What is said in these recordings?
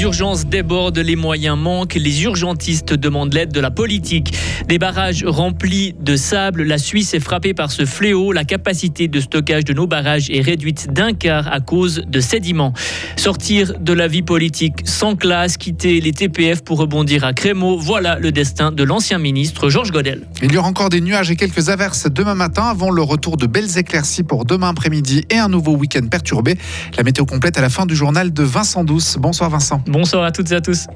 Urgences débordent, les moyens manquent, les urgentistes demandent l'aide de la politique. Des barrages remplis de sable, la Suisse est frappée par ce fléau. La capacité de stockage de nos barrages est réduite d'un quart à cause de sédiments. Sortir de la vie politique sans classe, quitter les TPF pour rebondir à Crémeau, voilà le destin de l'ancien ministre Georges Godel. Il y aura encore des nuages et quelques averses demain matin avant le retour de belles éclaircies pour demain après-midi et un nouveau week-end perturbé. La météo complète à la fin du journal de Vincent Douce. Bonsoir Vincent. Bonsoir à toutes et à tous.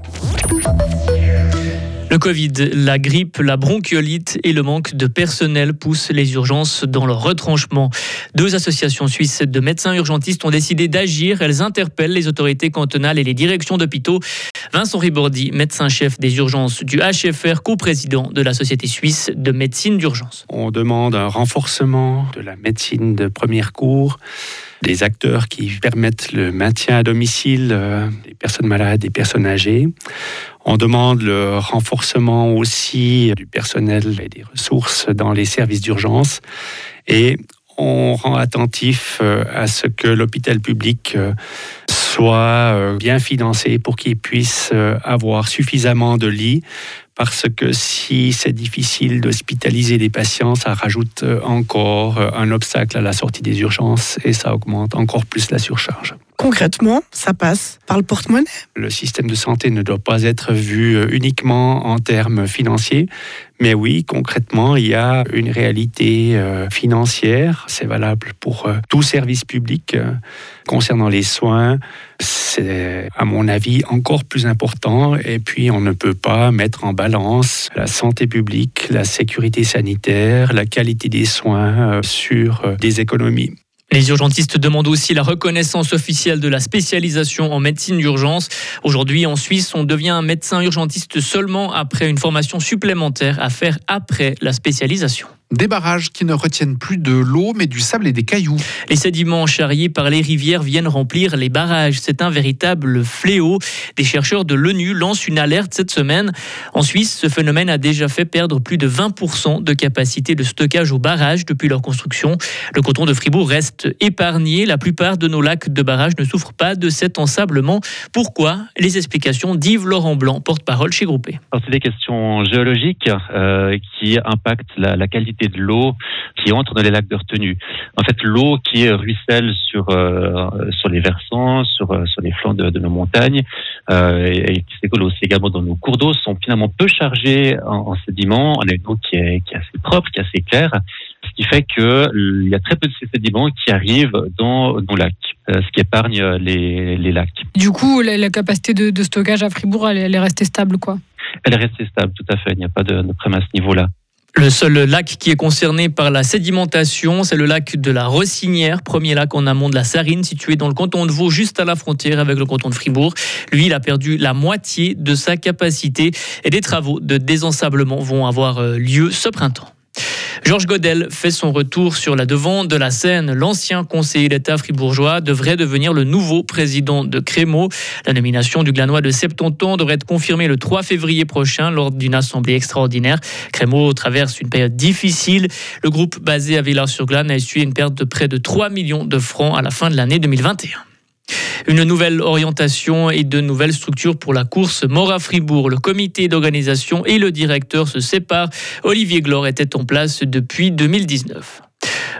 Le Covid, la grippe, la bronchiolite et le manque de personnel poussent les urgences dans leur retranchement. Deux associations suisses de médecins urgentistes ont décidé d'agir. Elles interpellent les autorités cantonales et les directions d'hôpitaux. Vincent Ribordi, médecin-chef des urgences du HFR, co-président de la Société suisse de médecine d'urgence. On demande un renforcement de la médecine de première cours des acteurs qui permettent le maintien à domicile euh, des personnes malades, des personnes âgées. On demande le renforcement aussi du personnel et des ressources dans les services d'urgence. Et on rend attentif euh, à ce que l'hôpital public euh, soit bien financé pour qu'il puisse avoir suffisamment de lits parce que si c'est difficile d'hospitaliser des patients, ça rajoute euh, encore euh, un obstacle à la sortie des urgences et ça augmente encore plus la surcharge. Concrètement, ça passe par le porte-monnaie. Le système de santé ne doit pas être vu euh, uniquement en termes financiers, mais oui, concrètement, il y a une réalité financière. C'est valable pour tout service public. Concernant les soins, c'est à mon avis encore plus important. Et puis, on ne peut pas mettre en balance la santé publique, la sécurité sanitaire, la qualité des soins euh, sur euh, des économies. Les urgentistes demandent aussi la reconnaissance officielle de la spécialisation en médecine d'urgence. Aujourd'hui, en Suisse, on devient médecin urgentiste seulement après une formation supplémentaire à faire après la spécialisation. Des barrages qui ne retiennent plus de l'eau, mais du sable et des cailloux. Les sédiments charriés par les rivières viennent remplir les barrages. C'est un véritable fléau. Des chercheurs de l'ONU lancent une alerte cette semaine. En Suisse, ce phénomène a déjà fait perdre plus de 20% de capacité de stockage aux barrages depuis leur construction. Le canton de Fribourg reste épargné. La plupart de nos lacs de barrages ne souffrent pas de cet ensablement. Pourquoi? Les explications d'Yves Laurent Blanc, porte-parole chez Groupé. C'est des questions géologiques euh, qui impactent la, la qualité de l'eau qui entre dans les lacs de retenue. En fait, l'eau qui ruisselle sur euh, sur les versants, sur euh, sur les flancs de, nos montagnes euh, et, qui s'écoule aussi également dans nos cours d'eau sont finalement peu chargés en, sédiments. On a une eau qui est, qui est assez propre, qui est assez claire, ce qui fait que il y a très peu de ces sédiments qui arrivent dans nos lacs, ce qui épargne les, les lacs. Du coup, la, capacité de, stockage à Fribourg, elle, elle est restée stable, quoi. Elle est restée stable, tout à fait. Il n'y a pas de, de problème à ce niveau-là. Le seul lac qui est concerné par la sédimentation, c'est le lac de la Rossinière, premier lac en amont de la Sarine, situé dans le canton de Vaud, juste à la frontière avec le canton de Fribourg. Lui, il a perdu la moitié de sa capacité et des travaux de désensablement vont avoir euh, lieu ce printemps. Georges Godel fait son retour sur la devant de la scène. L'ancien conseiller d'État fribourgeois devrait devenir le nouveau président de Crémeau. La nomination du glanois de 70 ans devrait être confirmée le 3 février prochain lors d'une assemblée extraordinaire. Crémeau traverse une période difficile. Le groupe basé à Villars-sur-Glane a essuyé une perte de près de 3 millions de francs à la fin de l'année 2021. Une nouvelle orientation et de nouvelles structures pour la course Mora Fribourg. Le comité d'organisation et le directeur se séparent. Olivier Glore était en place depuis 2019.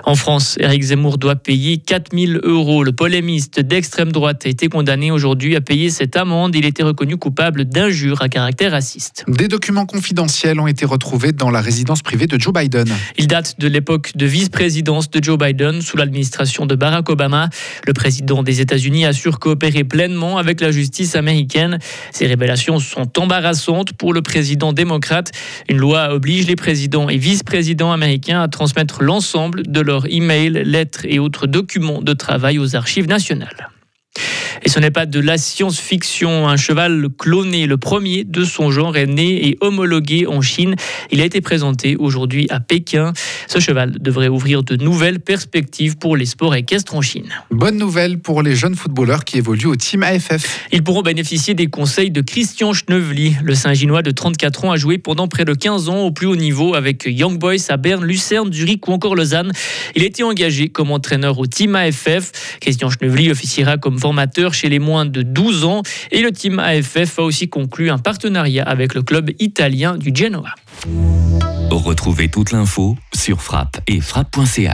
En France, Éric Zemmour doit payer 4000 euros. Le polémiste d'extrême droite a été condamné aujourd'hui à payer cette amende. Il était reconnu coupable d'injures à caractère raciste. Des documents confidentiels ont été retrouvés dans la résidence privée de Joe Biden. Ils datent de l'époque de vice-présidence de Joe Biden sous l'administration de Barack Obama. Le président des États-Unis assure coopérer pleinement avec la justice américaine. Ces révélations sont embarrassantes pour le président démocrate. Une loi oblige les présidents et vice-présidents américains à transmettre l'ensemble de leur emails, lettres et autres documents de travail aux archives nationales. Et ce n'est pas de la science-fiction. Un cheval cloné, le premier de son genre, est né et homologué en Chine. Il a été présenté aujourd'hui à Pékin. Ce cheval devrait ouvrir de nouvelles perspectives pour les sports équestres en Chine. Bonne nouvelle pour les jeunes footballeurs qui évoluent au team AFF. Ils pourront bénéficier des conseils de Christian Schnevely. Le Saint-Ginois de 34 ans a joué pendant près de 15 ans au plus haut niveau avec Young Boys à Berne, Lucerne, Zurich ou encore Lausanne. Il a été engagé comme entraîneur au team AFF. Christian Schnevely officiera comme formateur chez les moins de 12 ans. Et le team AFF a aussi conclu un partenariat avec le club italien du Genoa. Retrouvez toute l'info sur frappe et frappe.ch.